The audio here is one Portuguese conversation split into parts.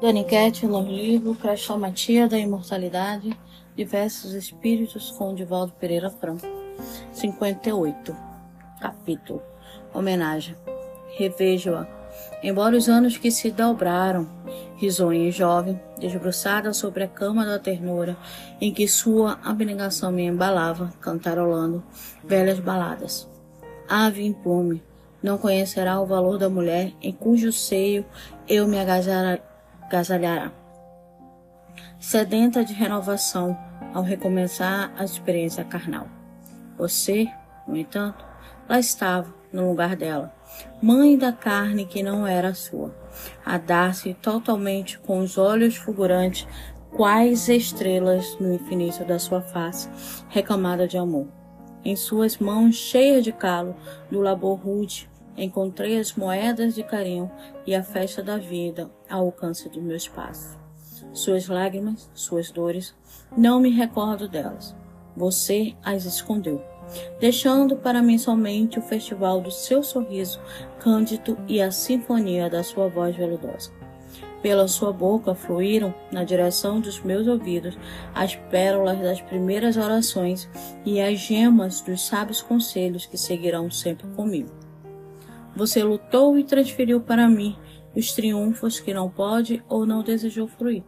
Daniquete no livro Crestomatia da Imortalidade, Diversos Espíritos com Divaldo Pereira Franco. 58. Capítulo. Homenagem. Revejo-a. Embora os anos que se dobraram, risonha e jovem, desbruçada sobre a cama da ternura, em que sua abnegação me embalava, cantarolando velhas baladas. Ave implume, não conhecerá o valor da mulher em cujo seio eu me agasalhará. Sedenta de renovação ao recomeçar a experiência carnal. Você, no entanto, lá estava, no lugar dela, mãe da carne que não era sua, a dar-se totalmente com os olhos fulgurantes, quais estrelas no infinito da sua face, reclamada de amor. Em suas mãos cheias de calo do labor rude, encontrei as moedas de carinho e a festa da vida ao alcance dos meus passos. Suas lágrimas, suas dores, não me recordo delas. Você as escondeu, deixando para mim somente o festival do seu sorriso cândido e a sinfonia da sua voz veludosa. Pela sua boca fluíram, na direção dos meus ouvidos, as pérolas das primeiras orações e as gemas dos sábios conselhos que seguirão sempre comigo. Você lutou e transferiu para mim os triunfos que não pode ou não desejou fruir.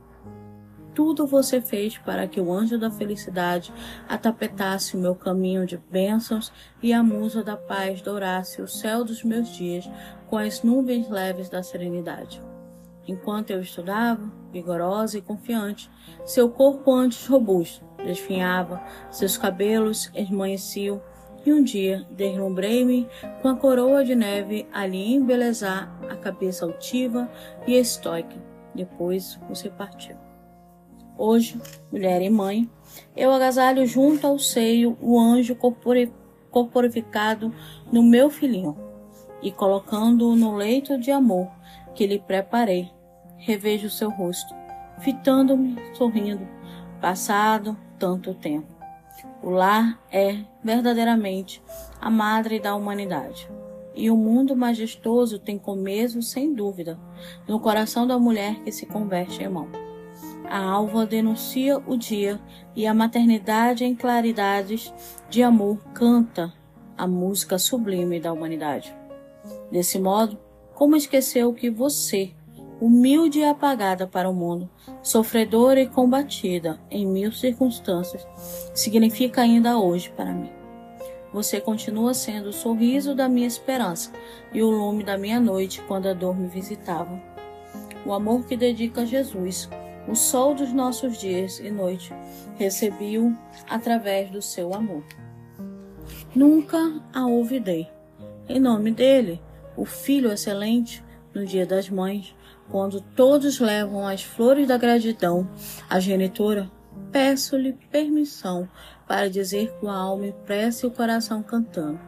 Tudo você fez para que o anjo da felicidade atapetasse o meu caminho de bênçãos e a musa da paz dourasse o céu dos meus dias com as nuvens leves da serenidade. Enquanto eu estudava, vigorosa e confiante, seu corpo antes robusto desfinhava, seus cabelos esmanheciam e um dia deslumbrei-me com a coroa de neve ali embelezar a cabeça altiva e estoica. Depois você partiu. Hoje, mulher e mãe, eu agasalho junto ao seio o anjo corporificado no meu filhinho e colocando-o no leito de amor que lhe preparei, revejo seu rosto, fitando-me, sorrindo, passado tanto tempo. O lar é, verdadeiramente, a madre da humanidade. E o mundo majestoso tem começo, sem dúvida, no coração da mulher que se converte em mão. A alva denuncia o dia e a maternidade em claridades de amor canta a música sublime da humanidade. Desse modo, como esqueceu que você, humilde e apagada para o mundo, sofredora e combatida em mil circunstâncias, significa ainda hoje para mim. Você continua sendo o sorriso da minha esperança e o lume da minha noite quando a dor me visitava. O amor que dedica a Jesus, o sol dos nossos dias e noite, recebi-o através do seu amor. Nunca a ouvidei. Em nome dele, o Filho excelente, no dia das mães, quando todos levam as flores da gratidão à genitora, peço-lhe permissão para dizer com a alma impressa e o coração cantando.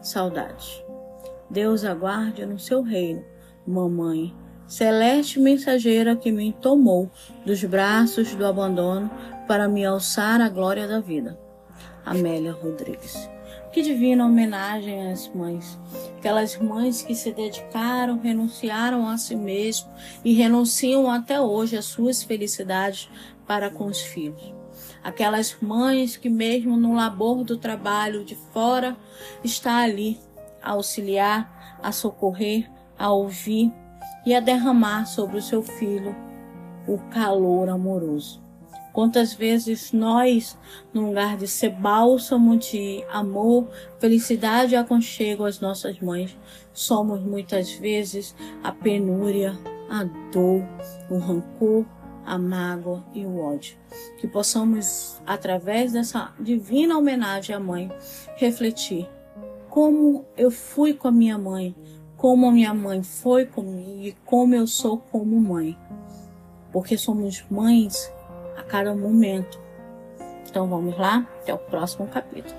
Saudade. Deus aguarde no seu reino, mamãe, celeste mensageira que me tomou dos braços do abandono para me alçar à glória da vida. Amélia Rodrigues. Que divina homenagem às mães. Aquelas mães que se dedicaram, renunciaram a si mesmo e renunciam até hoje às suas felicidades para com os filhos. Aquelas mães que, mesmo no labor do trabalho de fora, está ali a auxiliar, a socorrer, a ouvir e a derramar sobre o seu filho o calor amoroso. Quantas vezes nós, no lugar de ser bálsamo de amor, felicidade e aconchego às nossas mães, somos muitas vezes a penúria, a dor, o rancor, a mágoa e o ódio. Que possamos, através dessa divina homenagem à mãe, refletir como eu fui com a minha mãe, como a minha mãe foi comigo e como eu sou como mãe. Porque somos mães cada momento. Então vamos lá, até o próximo capítulo.